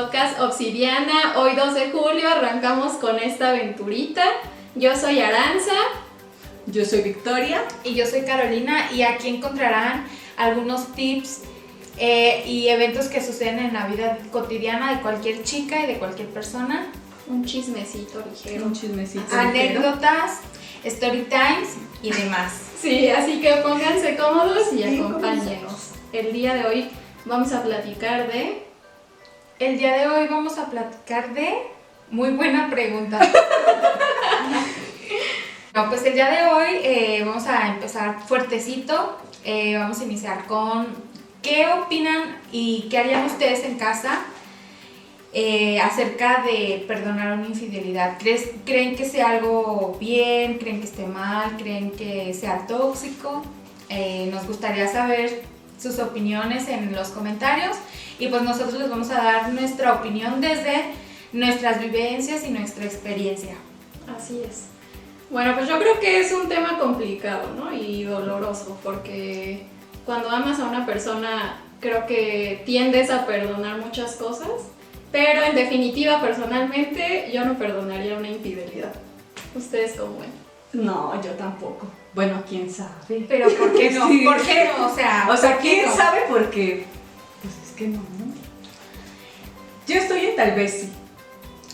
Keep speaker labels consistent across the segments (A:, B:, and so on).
A: podcast Obsidiana. Hoy 2 de julio arrancamos con esta aventurita. Yo soy Aranza.
B: Yo soy Victoria.
C: Y yo soy Carolina y aquí encontrarán algunos tips eh, y eventos que suceden en la vida cotidiana de cualquier chica y de cualquier persona.
A: Un chismecito ligero.
B: Un chismecito.
C: Anécdotas, story times y demás.
A: Sí, así que pónganse cómodos y acompáñenos. El día de hoy vamos a platicar de...
C: El día de hoy vamos a platicar de... Muy buena pregunta. no, pues el día de hoy eh, vamos a empezar fuertecito. Eh, vamos a iniciar con qué opinan y qué harían ustedes en casa eh, acerca de perdonar una infidelidad. ¿Creen que sea algo bien? ¿Creen que esté mal? ¿Creen que sea tóxico? nos gustaría saber sus opiniones en los comentarios y pues nosotros les vamos a dar nuestra opinión desde nuestras vivencias y nuestra experiencia.
A: Así es. Bueno, pues yo creo que es un tema complicado, ¿no? Y doloroso, porque cuando amas a una persona creo que tiendes a perdonar muchas cosas, pero en definitiva, personalmente, yo no perdonaría una infidelidad. ¿Ustedes cómo ven?
B: No, yo tampoco. Bueno, quién sabe.
C: Pero ¿por qué no? ¿Por qué no? O sea,
B: o sea quién sabe porque que no. Yo estoy en tal vez sí.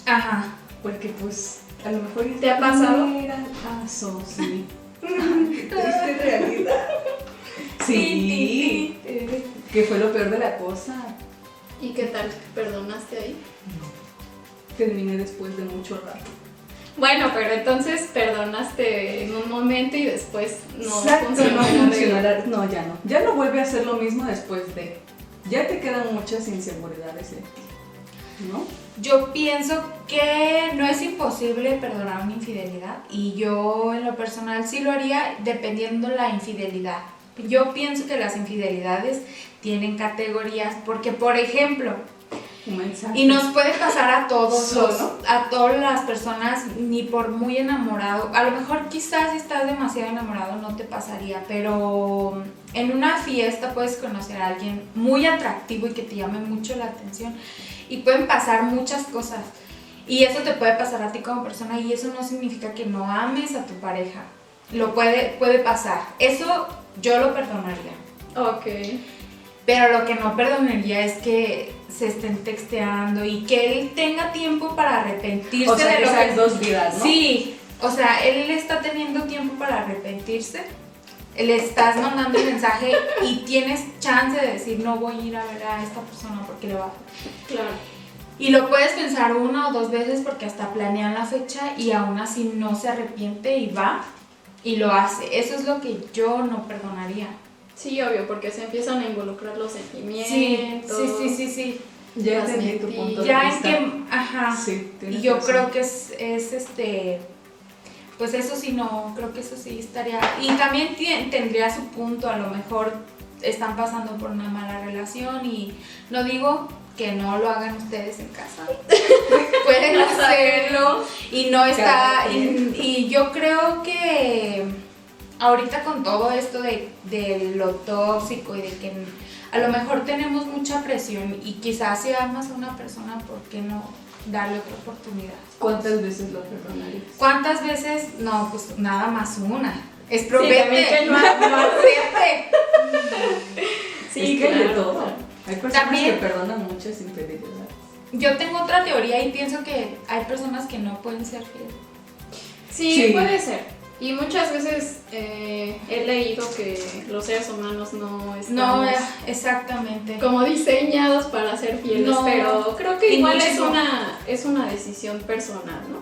C: Ajá.
B: Porque pues a lo mejor
A: te ha pasado.
B: Paso, sí. triste realidad. Sí. que fue lo peor de la cosa.
A: ¿Y qué tal? ¿Perdonaste ahí?
B: No. Terminé después de mucho rato.
A: Bueno, pero entonces perdonaste en un momento y después no
B: funcionó. No, no, ya no. Ya no vuelve a ser lo mismo después de. Ya te quedan muchas inseguridades en ti. ¿No?
C: Yo pienso que no es imposible perdonar una infidelidad y yo en lo personal sí lo haría dependiendo la infidelidad. Yo pienso que las infidelidades tienen categorías porque, por ejemplo, y nos puede pasar a todos, a todas las personas, ni por muy enamorado. A lo mejor quizás si estás demasiado enamorado no te pasaría, pero en una fiesta puedes conocer a alguien muy atractivo y que te llame mucho la atención. Y pueden pasar muchas cosas. Y eso te puede pasar a ti como persona y eso no significa que no ames a tu pareja. Lo puede, puede pasar. Eso yo lo perdonaría.
A: Ok.
C: Pero lo que no perdonaría es que se estén texteando y que él tenga tiempo para arrepentirse
B: o sea, de lo dos vidas, ¿no?
C: Sí, o sea, él está teniendo tiempo para arrepentirse. Le estás mandando el mensaje y tienes chance de decir no voy a ir a ver a esta persona porque le va.
A: Claro.
C: Y lo puedes pensar una o dos veces porque hasta planean la fecha y aún así no se arrepiente y va y lo hace. Eso es lo que yo no perdonaría.
A: Sí, obvio, porque se empiezan a involucrar los sentimientos.
C: Sí, sí, sí, sí.
B: Ya entendí tu punto
C: ya
B: de
C: vista. que, ajá. Sí, y yo creo que es, es este, pues eso sí no, creo que eso sí estaría. Y también tendría su punto, a lo mejor están pasando por una mala relación y no digo que no lo hagan ustedes en casa. Pueden hacerlo y no está. y yo creo que ahorita con todo esto de, lo tóxico y de que a lo mejor tenemos mucha presión y quizás si amas a una persona, ¿por qué no darle otra oportunidad?
B: ¿Cuántas veces lo perdonarías?
C: ¿Cuántas veces? No, pues nada más una. Es probable. Sí, no, no
B: Sí, es que de todo. Hay personas que perdonan muchas infidelidades.
C: Yo tengo otra teoría y pienso que hay personas que no pueden ser fieles.
A: sí. puede ser. Y muchas veces eh, he leído que los seres humanos no están
C: no, exactamente.
A: como diseñados para ser fieles, pero creo que igual es una, es una decisión personal, ¿no?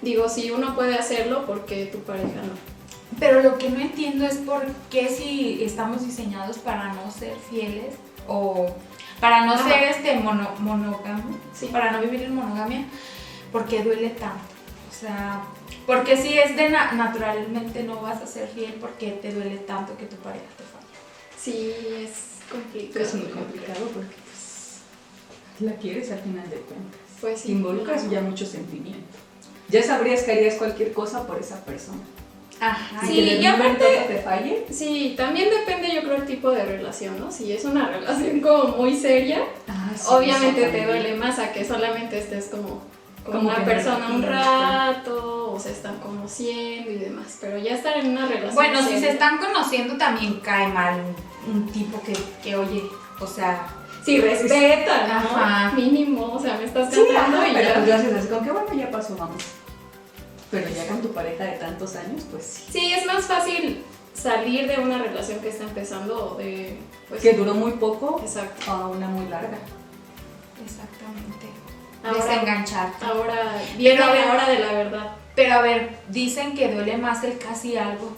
A: Digo, si uno puede hacerlo, ¿por qué tu pareja no?
C: Pero lo que no entiendo es por qué si estamos diseñados para no ser fieles o para no ser este mono, monógamo, sí. para no vivir en monogamia, ¿por qué duele tanto? O sea, porque si es de naturalmente no vas a ser fiel porque te duele tanto que tu pareja te falla.
A: Sí, es complicado.
B: Es muy complicado porque pues, la quieres al final de cuentas.
A: Pues sí.
B: Te involucras ya mucho sentimiento. Ya sabrías que harías cualquier cosa por esa persona.
C: Ajá.
B: Y
A: Sí,
B: de
A: y aparte-
B: te falle.
A: Sí, también depende yo creo el tipo de relación, ¿no? Si es una relación como muy seria,
B: Ah, sí,
A: obviamente te duele más a que solamente estés como con
B: Como
A: una persona un rato o se están conociendo y demás, pero ya estar en una relación
C: Bueno, si se están conociendo también cae mal un, tipo que, que, oye, o sea,
A: Sí, respeta, ¿no?
C: Ajá.
A: Mínimo, o sea, me estás
B: Sí,
A: cantando
B: ajá,
A: y
B: pero
A: ya.
B: pues haces así como que bueno, ya pasó, vamos. Pero ya con tu pareja de tantos años, pues sí.
A: Sí, es más fácil salir de una relación que está empezando o de... Pues,
B: Que duró muy poco
A: Exacto.
B: a una muy larga.
C: exactamente.
A: Ahora-
C: Desengancharte.
A: Ahora viene la hora de la verdad.
C: Pero a ver, dicen que duele más el casi algo.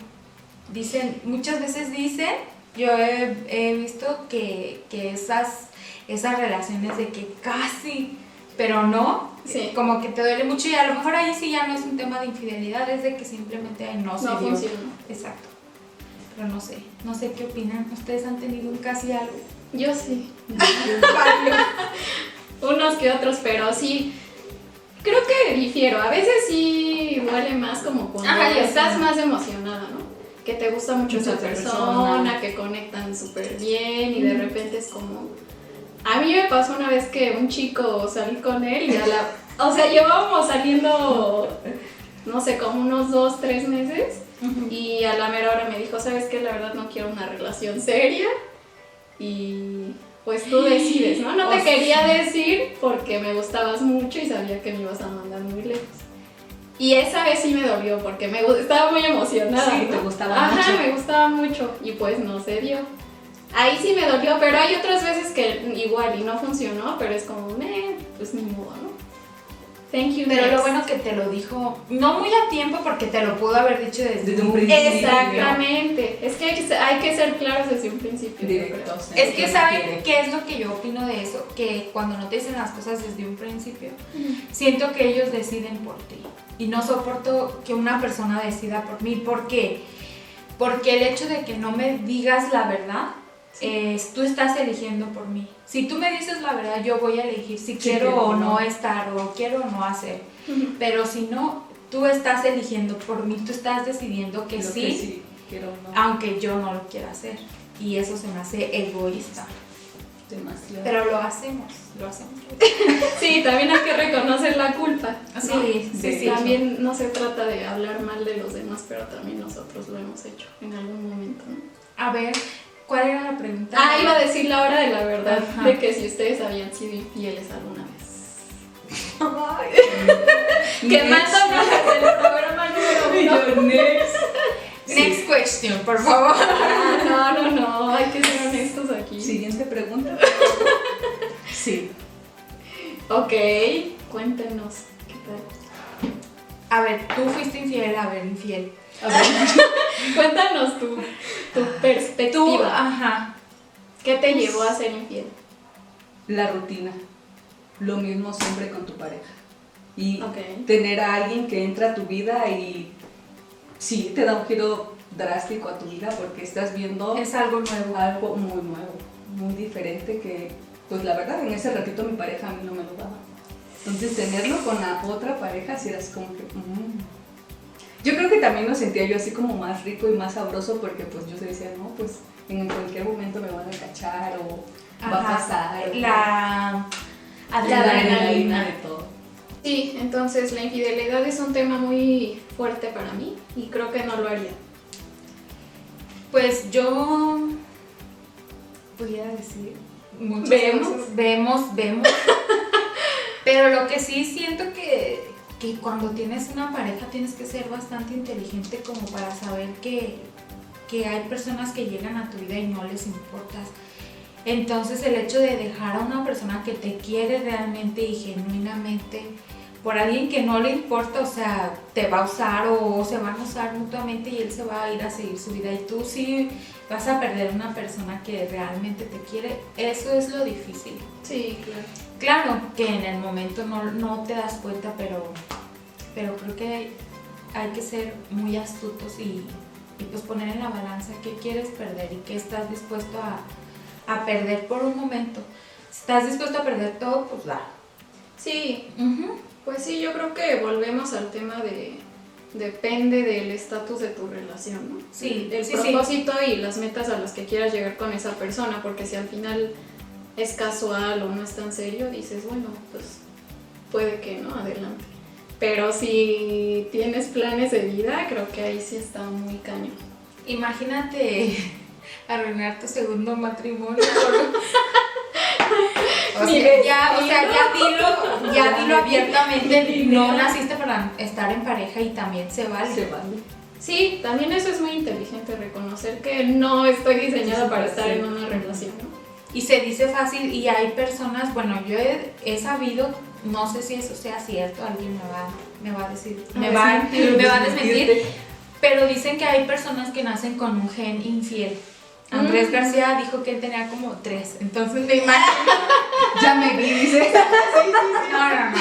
C: Dicen, muchas veces dicen, yo he, he visto que, que esas, esas relaciones de que casi, pero no,
A: Sí.
C: como que te duele mucho y a lo mejor ahí sí ya no es un tema de infidelidad, es de que simplemente ay, no, se
A: No
C: dio.
A: funciona.
C: Exacto. Pero no sé, no sé qué opinan. ¿Ustedes han tenido un casi algo?
A: Yo sí. Unos que otros, pero sí. Creo que difiero. A veces sí duele más como cuando
C: Ajá,
A: estás
C: sé.
A: más emocionada, ¿no? Que te gusta mucho esa persona,
B: persona.
A: que conectan súper bien y de repente es como. A mí me pasó una vez que un chico salí con él y a la. O sea, llevábamos saliendo, no sé, como unos dos, tres meses. Y a la mera hora me dijo, ¿sabes qué? La verdad no quiero una relación seria. Y pues tú decides, ¿no? No te
C: O
A: quería
C: sea.
A: decir porque me gustabas mucho y sabía que me ibas a mandar muy lejos. Y esa vez sí me dolió porque me estaba muy emocionada.
B: Sí,
A: ¿no?
B: te gustaba
A: Ajá,
B: mucho.
A: me gustaba mucho y pues no se dio. Ahí sí me dolió, pero hay otras veces que igual y no funcionó, pero es como, eh, pues ni modo, ¿no? Thank you.
C: Pero lo bueno que te lo dijo, no muy a tiempo porque te lo pudo haber dicho desde,
B: Desde un principio.
A: Exactamente. Es que hay que ser, hay que ser claros desde un principio.
B: Directos.
C: Es que saben qué es lo que yo opino de eso, que cuando no te dicen las cosas desde un principio, siento que ellos deciden por ti. Y no soporto que una persona decida por mí. ¿Por qué? Porque el hecho de que no me digas la verdad, es, tú estás eligiendo por mí. Si tú me dices la verdad, yo voy a elegir si quiero
B: quiero
C: o no
B: no.
C: estar o quiero o no hacer.
A: Ujú.
C: Pero si no, tú estás eligiendo por mí, tú estás decidiendo que sí,
B: que sí quiero no.
C: aunque yo no lo quiera hacer. Y eso se me hace egoísta.
B: Demasiado.
C: Pero lo hacemos, lo hacemos.
A: Sí, también hay que reconocer la culpa. ¿no?
C: Sí, sí, sí.
A: También no se trata de hablar mal de los demás, pero también nosotros lo hemos hecho en algún momento. ¿no?
C: A ver, ¿cuál era la pregunta?
A: Ah, iba a decir la hora de la verdad,
C: Ajá.
A: de que si ustedes habían sido infieles alguna vez. Quemándonos desde el programa número uno.
B: next.
C: Next question, por favor.
A: Ah, No, no, no, hay que ser honestos aquí.
B: Siguiente pregunta. Sí.
A: Ok, cuéntenos, ¿qué tal?
C: A ver, tú fuiste infiel, a ver, infiel.
B: A ver,
A: Cuéntanos tu, tu
C: Tú,
A: perspectiva.
C: ajá.
A: ¿Qué te llevó a ser infiel?
B: la rutina. Lo mismo siempre con tu pareja. Y tener a alguien que entra a tu vida y sí, te da un giro drástico a tu vida porque estás viendo
C: Es algo nuevo.
B: algo muy nuevo, muy diferente que, pues la verdad, en ese ratito mi pareja a mí no me lo daba. Entonces tenerlo con la otra pareja sí era así como que... mm. Yo creo que también lo sentía yo así como más rico y más sabroso porque pues yo decía, no, pues en cualquier momento me van a cachar o va a pasar.
C: La adrenalina.
A: adrenalina.
B: de todo.
A: Sí, entonces la infidelidad es un tema muy fuerte para mí y creo que no lo haría.
C: Pues yo pudiera decir muchas
A: Vemos.
C: cosas. Vemos, vemos. Pero lo que sí siento que, que cuando tienes una pareja tienes que ser bastante inteligente como para saber que, que hay personas que llegan a tu vida y no les importas. Entonces el hecho de dejar a una persona que te quiere realmente y genuinamente por alguien que no le importa, o sea, te va a usar o se van a usar mutuamente y él se va a ir a seguir su vida y tú sí vas a perder una persona que realmente te quiere, eso es lo difícil.
A: Sí, claro.
C: Claro que en el momento no, no te das cuenta, pero, pero creo que hay que ser muy astutos y, y pues poner en la balanza qué quieres perder y qué estás dispuesto a, a perder por un momento. Si estás dispuesto a perder todo, pues da.
A: Sí,
C: Ujú.
A: Pues sí, yo creo que volvemos al tema de depende del estatus de tu relación, ¿no?
C: Sí,
A: el
C: sí, sí.
A: propósito y las metas a las que quieras llegar con esa persona, porque si al final es casual o no es tan serio, dices, bueno, pues puede que no, adelante. Pero si tienes planes de vida, creo que ahí sí está muy cañón.
C: Imagínate arruinar tu segundo matrimonio. ya, o sea, ya dilo, ya dilo abiertamente, no naciste para estar en pareja y también se vale.
B: Se vale.
A: Sí, también eso es muy inteligente, reconocer que no estoy diseñada para estar en una relación, ¿no?
C: Y se dice fácil y hay personas, bueno, yo he, he sabido, no sé si eso sea cierto, alguien me va, me va a decir, me, va, me va a desmentir, pero dicen que hay personas que nacen con un gen infiel. Andrés
A: Mm.
C: García dijo que él tenía como tres, entonces me imagino.
B: Ya me vi, dice.
C: No, no, no.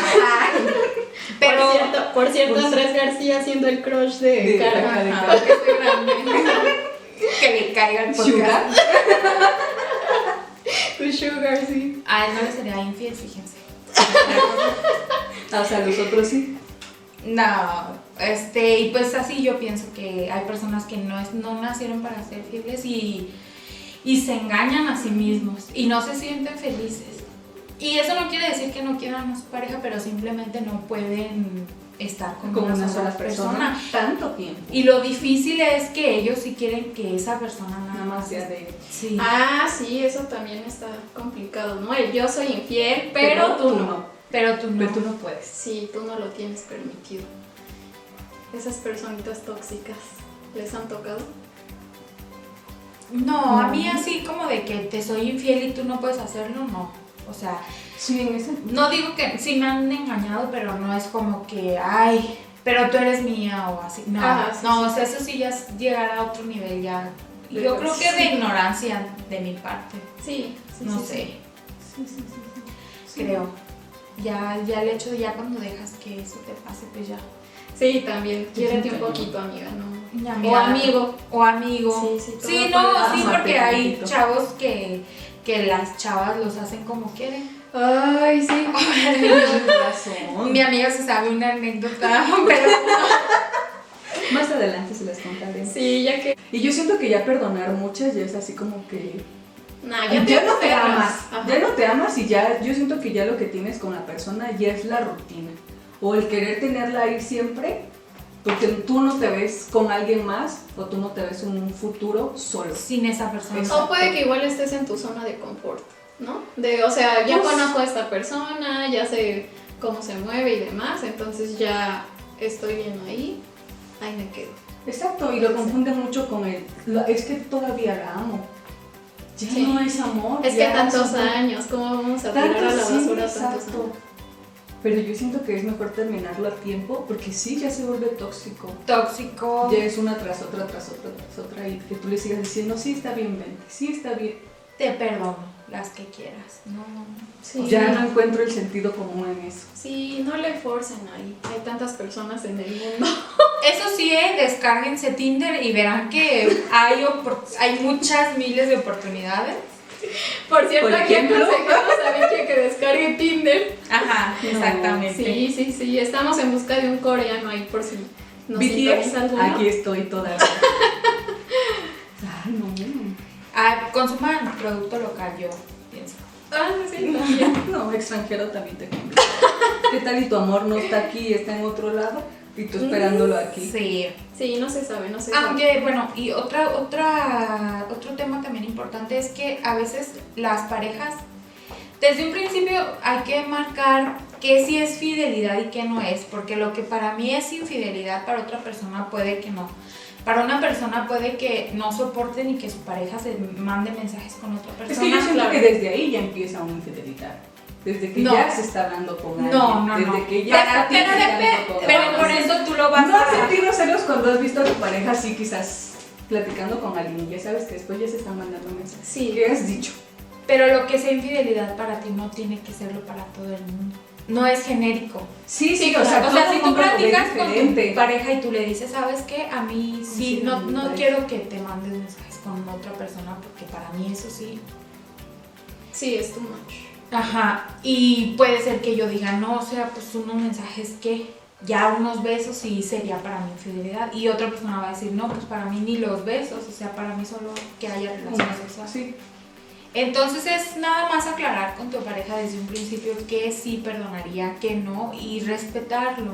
C: Pero.
A: por cierto, por cierto
B: pues-
A: Andrés García siendo el crush de,
B: De
A: Cara.
B: Cara, de
C: Ajá,
B: Cara.
C: que le caiga el podcast.
B: Sugar.
A: Tu sugar, sí.
C: A él no le sería infiel, fíjense.
B: O sea, los otros sí.
C: No, este, y pues así yo pienso que hay personas que no, es, no nacieron para ser fieles y, y se engañan a sí mismos y no se sienten felices. Y eso no quiere decir que no quieran a su pareja, pero simplemente no pueden estar con una,
B: una sola
C: persona.
B: persona. Tanto tiempo.
C: Y lo difícil es que ellos sí quieren que esa persona nada
B: Nada
C: más
B: más sea de.
C: Sí.
A: Ah, sí, eso también está complicado, ¿no? El yo soy infiel, pero, tú no.
C: Pero tú no.
B: Pero tú no puedes.
A: Sí, tú no lo tienes permitido. Esas personitas tóxicas, ¿les han tocado?
C: No, a
B: No.
C: mí así como de que te soy infiel y tú no puedes hacerlo, no. O sea,
B: Sí, en ese.
C: no digo que sí me han engañado, pero no es como que, ay, pero tú eres mía o así. No,
A: Ajá, sí,
C: no,
A: sí.
C: o sea, eso sí ya es llegar a otro nivel ya. Yo creo que de ignorancia de mi parte,
A: Sí, sí,
C: no
A: sí,
C: sé,
A: sí.
B: Sí, sí, sí. sí.
C: creo. Ya, ya el hecho de ya cuando dejas que eso te pase, pues ya.
A: Sí, también. Quiérete un poquito, amiga, ¿no? O amigo.
C: O amigo.
A: Sí, sí,
C: Sí, no, sí, porque hay chavos que, que las chavas los hacen como quieren.
A: Ay, sí.
C: Mi amiga se sabe una anécdota, pero
B: Más adelante se las contaré.
A: Sí, ya que.
B: Y yo siento que ya perdonar muchas ya es así como que.
A: Nah,
B: Ya,
A: ya,
B: no te amas.
A: Ajá.
B: Ya no te amas y ya. Yo siento que ya lo que tienes con la persona ya es la rutina. O el querer tenerla ahí siempre. Porque tú no te ves con alguien más o tú no te ves en un futuro solo.
C: sin esa persona.
B: Exacto.
A: O puede que igual estés en tu zona de confort, ¿no? De, o sea, ya
B: Pues-
A: conozco a esta persona, ya sé cómo se mueve y demás, entonces ya estoy bien ahí, ahí me quedo.
B: Exacto, y lo confunde mucho con el. la- es que todavía la amo. Ya
A: Sí.
B: no es amor.
A: Es que tantos
B: son-
A: años, ¿cómo vamos a tirar a la
B: Tantos, sí,
A: basura tantos
B: exacto.
A: años?
B: Pero yo siento que es mejor terminarlo a tiempo porque sí, ya se vuelve tóxico.
C: Tóxico.
B: Ya es una tras otra, tras otra, tras otra y que tú le sigas diciendo, sí está bien, vente, sí está bien.
C: Te perdono, las que quieras. No.
A: Sí.
B: Ya no encuentro el sentido común en eso.
A: Sí, no le forcen ahí, hay tantas personas en el mundo.
C: Eso sí, eh, descárguense Tinder y verán que hay, hay muchas miles de oportunidades.
A: Por cierto,
B: Por
A: aquí
B: ejemplo.
A: aconsejamos a Vicky que descargue Tinder.
C: Ajá,
B: No,
C: exactamente.
A: Sí, sí, sí, estamos en busca de un coreano ahí por si nos
B: BTS, aquí estoy todavía. Ay, no.
C: Ah, consuman producto local, yo pienso.
A: Ah, sí, también.
B: No, extranjero también te conviene. ¿Qué tal y tu amor no está aquí, está en otro lado? Y tú esperándolo aquí.
C: Sí.
A: Sí, no se sabe, no se sabe.
C: Aunque, bueno, y otra, otra, otro tema también importante es que a veces las parejas, desde un principio hay que marcar qué sí es fidelidad y qué no es, porque lo que para mí es infidelidad, para otra persona puede que no. Para una persona puede que no soporte ni que su pareja se mande mensajes con otra
B: Es
C: persona.
B: que yo siento
A: claro.
B: que desde ahí ya empieza una infidelidad. Desde que
C: No.
B: ya se está hablando con alguien.
C: No, no,
B: desde
C: no.
B: que ya
C: Pero- pero, dep-
B: con
C: pero por eso tú lo vas
B: ¿No has
C: a...
B: sentido celos cuando has visto a tu pareja así quizás platicando con alguien y ya sabes que después ya se están mandando mensajes?
A: Sí.
B: ¿Qué has dicho?
C: Pero lo que sea infidelidad para ti no tiene que serlo para todo el mundo. No es genérico.
B: Sí,
A: sí,
C: o sea,
B: todo
C: si tú platicas con tu pareja y tú le dices, ¿sabes qué? A mí sí,
B: Sí,
C: no, no quiero que te mandes mensajes con otra persona porque para mí eso sí.
A: Sí, es too much.
C: Ajá. Y puede ser que yo diga, no, o sea, pues unos mensajes que. ya unos besos sí sería para mi infidelidad. Y otra persona va a decir, no, pues para mí ni los besos, o sea, para mí solo que haya relaciones sexuales.
B: Sí.
C: Entonces es nada más aclarar con tu pareja desde un principio que sí perdonaría, que no, y respetarlo.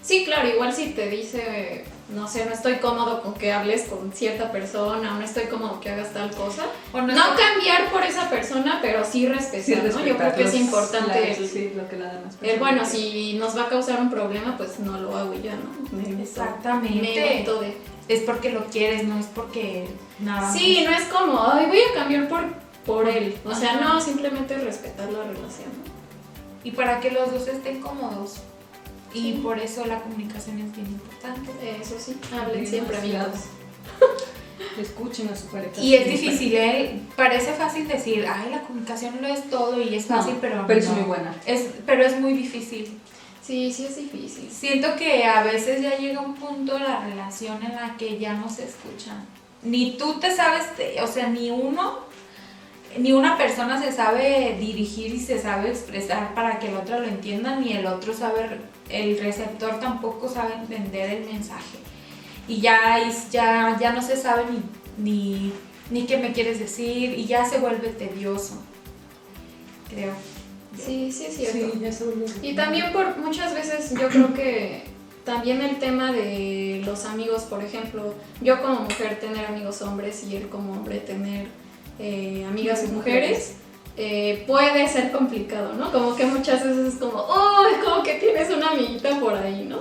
A: Sí, claro, igual si te dice, no sé, no estoy cómodo con que hables con cierta persona, o no estoy cómodo que hagas tal cosa.
C: O
A: No, cambiar por esa persona, pero sí respetar,
B: Sí,
A: ¿no? Yo creo que es importante
B: la-
A: el,
B: sí, lo que la demás
A: el, bueno, si nos va a causar un problema, pues no lo hago y ya, ¿no? Me
C: Exactamente.
A: Me evito de...
C: es porque lo quieres, no es porque nada
A: Sí,
C: más.
A: no es como, ay, voy a cambiar por, por él. O sea,
C: Ajá.
A: no, simplemente respetar la relación, ¿no?
C: Y para que los dos estén cómodos. Y por eso la comunicación es bien importante.
A: Eso sí, hablen siempre, amigos.
B: Escuchen a su pareja.
C: Y es difícil, ¿eh? Parece fácil decir, ay, la comunicación lo es todo y es
B: No,
C: fácil, pero
B: pero es
C: no.
B: muy buena.
C: Es, pero es muy difícil.
A: Sí, sí es difícil.
C: Siento que a veces ya llega un punto de la relación en la que ya no se escuchan. Ni tú te sabes, o sea, ni uno, ni una persona se sabe dirigir y se sabe expresar para que el otro lo entienda, ni el otro sabe, el receptor tampoco sabe entender el mensaje. Y ya, es- ya, ya no se sabe ni, ni, ni qué me quieres decir y ya se vuelve tedioso, creo.
A: Sí, sí es cierto.
B: Sí, ya se volvió.
A: Y también por muchas veces yo creo que también el tema de los amigos, por ejemplo, yo como mujer tener amigos hombres y él como hombre tener eh, amigas mujeres, eh, puede ser complicado, ¿no? Como que muchas veces es como, oh, como que tienes una amiguita por ahí, ¿no?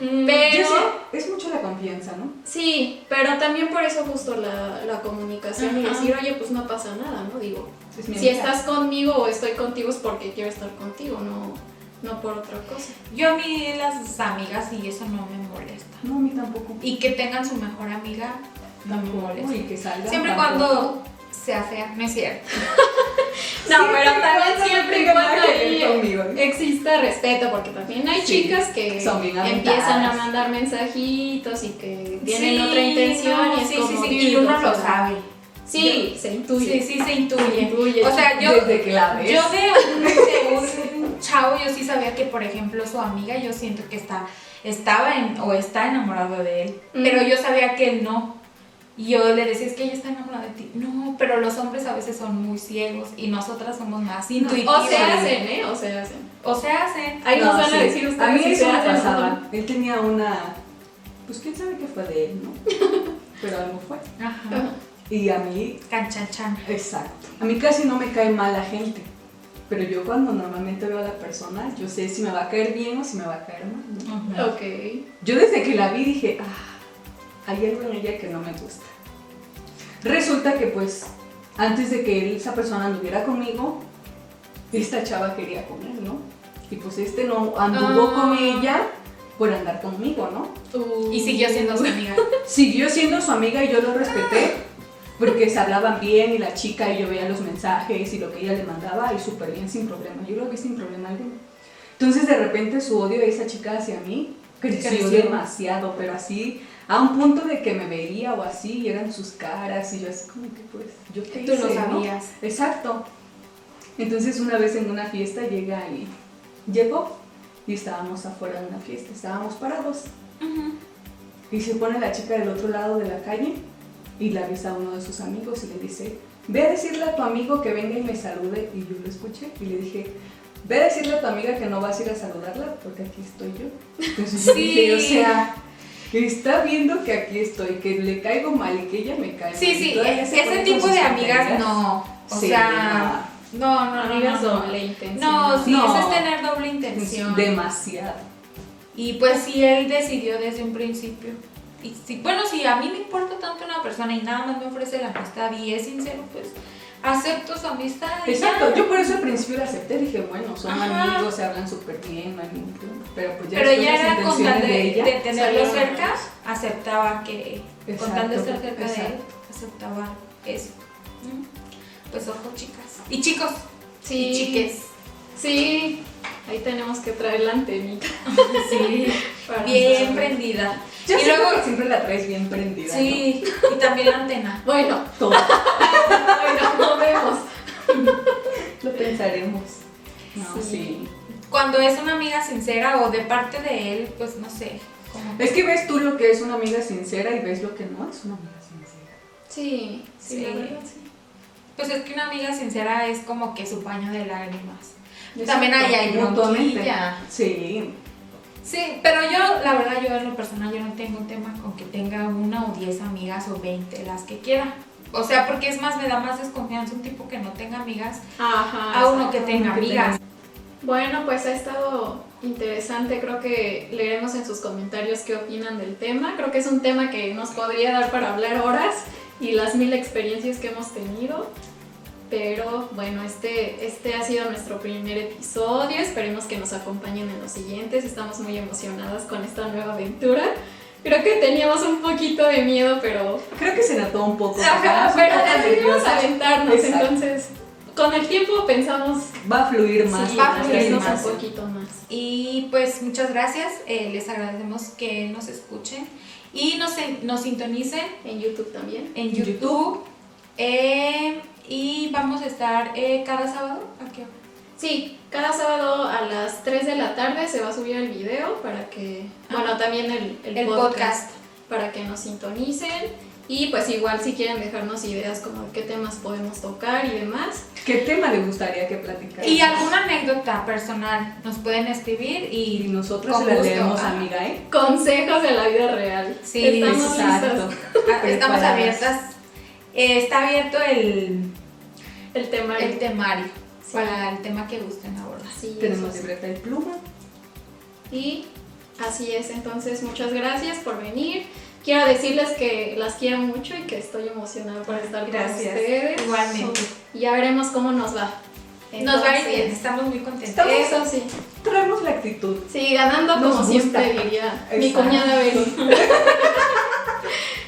C: Mm,
A: Pero-
B: sé, es mucho la confianza, ¿no?
A: Sí, pero también por eso justo la, la comunicación y decir, oye, pues no pasa nada, ¿no? Digo,
B: Es
A: si
B: amiga.
A: estás conmigo o estoy contigo es porque quiero estar contigo, no, no por otra cosa.
C: Yo a mí las amigas y eso no me molesta.
B: No, a mí tampoco.
C: Y que tengan su mejor amiga no me molesta.
B: Y que salga.
C: Siempre cuando sea fea, no es cierto.
A: No,
B: Siempre
A: pero también siempre y cuando ahí exista respeto, porque también hay
B: Sí,
A: chicas que
B: son bien
A: empiezan a mandar mensajitos y que tienen
C: Sí,
A: otra intención
C: no,
A: y es
C: sí,
A: como
C: sí, sí, y uno lo sabe.
A: Sí, se intuye.
C: Sí, sí, se intuye.
A: intuye.
C: O sea, yo,
B: Desde que la ves.
C: yo de un, un chavo, yo sí sabía que, por ejemplo, su amiga, yo siento que está, estaba en, o está enamorado de él.
A: Mm.
C: Pero yo sabía que él no. Y yo le decía, es que ella está enamorada de ti. No, pero los hombres a veces son muy ciegos y nosotras somos más intuitivas.
A: o se hacen, ¿eh? O se hacen.
C: O se hacen.
A: Ahí
B: No,
A: nos van
B: sí.
A: a decir ustedes
B: A mí eso
A: se
B: me pasaba. Él tenía una. Pues quién sabe qué fue de él, ¿no? Pero algo fue.
C: Ajá.
B: Y a mí,
C: Canchanchan.
B: exacto. A mí casi no me cae mal la gente. Pero yo cuando normalmente veo a la persona, yo sé si me va a caer bien o si me va a caer mal. ¿no?
A: Ok.
B: Yo desde que la vi dije, ah, hay algo en ella que no me gusta. Resulta que pues antes de que esa persona anduviera conmigo, esta chava quería con él, ¿no? Y pues este no anduvo
C: Ah.
B: con ella por andar conmigo, ¿no?
A: Uh,
C: Y siguió siendo su amiga.
B: Siguió siendo su amiga y yo lo respeté porque se hablaban bien y la chica y yo veía los mensajes y lo que ella le mandaba y súper bien, sin problema. Yo lo vi sin problema alguno. Entonces de repente su odio de esa chica hacia mí Creció. demasiado, pero así a un punto de que me veía o así y eran sus caras y yo así como que pues yo qué
C: Tú lo sabías.
B: Exacto. Entonces una vez en una fiesta llega y llegó y estábamos afuera de una fiesta, estábamos parados. Y se pone la chica del otro lado de la calle y le avisa a uno de sus amigos y le dice, ve a decirle a tu amigo que venga y me salude. Y yo lo escuché y le dije, ve a decirle a tu amiga que no vas a ir a saludarla porque aquí estoy yo. Entonces yo
C: Sí.
B: dije, o sea, que está viendo que aquí estoy, que le caigo mal y que ella me cae
C: Sí,
B: mal.
C: sí,
B: se
C: ese tipo de amigas no. O
B: Sí,
C: sea, no, no, no.
A: Amigas
C: no, no.
A: doble intención.
C: No, sí,
B: No.
C: eso es tener doble intención.
B: demasiado.
C: Y pues si él decidió desde un principio. Y si, bueno, si a mí me importa tanto una persona y nada más me ofrece la amistad y es sincero, pues acepto su amistad. y
B: Exacto,
C: ya.
B: yo por eso al principio la acepté, dije, bueno, son
C: Ajá.
B: amigos, se hablan súper bien, no hay ningún problema. Pero pues ya
C: Pero
B: las
C: era con tal de,
B: de ella.
C: de tenerlo cerca, aceptaba que, con
B: Exacto,
C: tal de estar cerca de él, aceptaba eso. Pues ojo, chicas. Y chicos,
A: Sí.
C: y chiques.
A: Sí, ahí tenemos que traer la antenita.
C: Sí,
A: para
C: bien prendida.
B: Yo
C: y luego,
B: que siempre la traes bien prendida.
C: sí, y también la antena.
A: Bueno,
B: ¿no? Todo.
A: bueno, no vemos.
B: Lo pensaremos. No,
A: Sí.
B: sí.
C: cuando es una amiga sincera o de parte de él, pues no sé. como-
B: Es que ves tú lo que es una amiga sincera y ves lo que no es una amiga sincera.
A: Sí, sí,
C: Sí.
A: la verdad, sí.
C: Pues es que una amiga sincera es como que su paño de lágrimas. También ahí hay
B: mutuamente. Sí.
C: Sí, pero yo, la verdad, yo en lo personal, yo no tengo un tema con que tenga una o diez amigas o veinte, las que quiera. O sea, porque es más, me da más desconfianza un tipo que no tenga amigas
A: Ajá.
C: a uno que tenga
B: que
C: amigas.
A: Bueno, pues ha estado interesante. Creo que leeremos en sus comentarios qué opinan del tema. Creo que es un tema que nos podría dar para hablar horas y las mil experiencias que hemos tenido. Pero bueno, este, este ha sido nuestro primer episodio. Esperemos que nos acompañen en los siguientes. Estamos muy emocionadas con esta nueva aventura. Creo que teníamos un poquito de miedo, pero
B: Creo que se notó un poco.
A: Ajá, pero decidimos aventarnos,
B: Exacto.
A: entonces con el tiempo pensamos
B: Va a fluir más.
A: sí,
C: va a fluir
A: hacernos
C: más.
A: un poquito más.
C: Y pues muchas gracias, eh, les agradecemos que nos escuchen y nos, nos sintonicen
A: En YouTube también.
C: en
B: En
C: YouTube.
B: YouTube.
C: eh, y vamos a estar eh, cada sábado. ¿A qué hora?
A: Sí, cada sábado a las 3 de la tarde se va a subir el video para que, bueno, también el, el
C: El
A: podcast,
C: podcast.
A: para que nos sintonicen. Y pues igual si quieren dejarnos ideas como de qué temas podemos tocar y demás.
B: ¿Qué tema le gustaría que platicara?
C: Y alguna anécdota personal nos pueden escribir
B: Y
C: y
B: nosotros se la leemos, amiga, ¿eh?
A: Consejos de la vida real.
C: Sí,
A: Estamos
B: Exacto.
C: ah, estamos abiertas. Eh, está abierto el,
A: El tema.
C: el temario
A: Sí.
C: para el tema que gusten abordar.
A: Sí,
B: Tenemos libreta y pluma.
A: Y así es, entonces muchas gracias por venir. Quiero decirles que las quiero mucho y que estoy emocionada por estar
B: Gracias.
A: con ustedes.
C: Igualmente.
A: Y ya veremos cómo nos va.
C: Nos va a ir
A: Entonces,
C: bien, estamos muy contentos.
B: Estamos-
A: Eso sí.
B: Traemos la actitud.
A: Sí, ganando
B: Nos
A: como
B: gusta.
A: siempre diría mi cuñada Beli.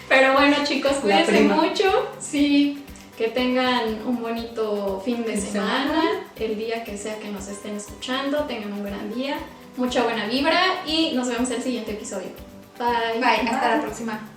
A: Pero bueno chicos, cuídense mucho. Sí, que tengan un bonito fin de
B: semana,
A: el día que sea que nos estén escuchando, tengan un gran día, mucha buena vibra y nos vemos en el siguiente episodio. Bye.
C: Bye, hasta la próxima.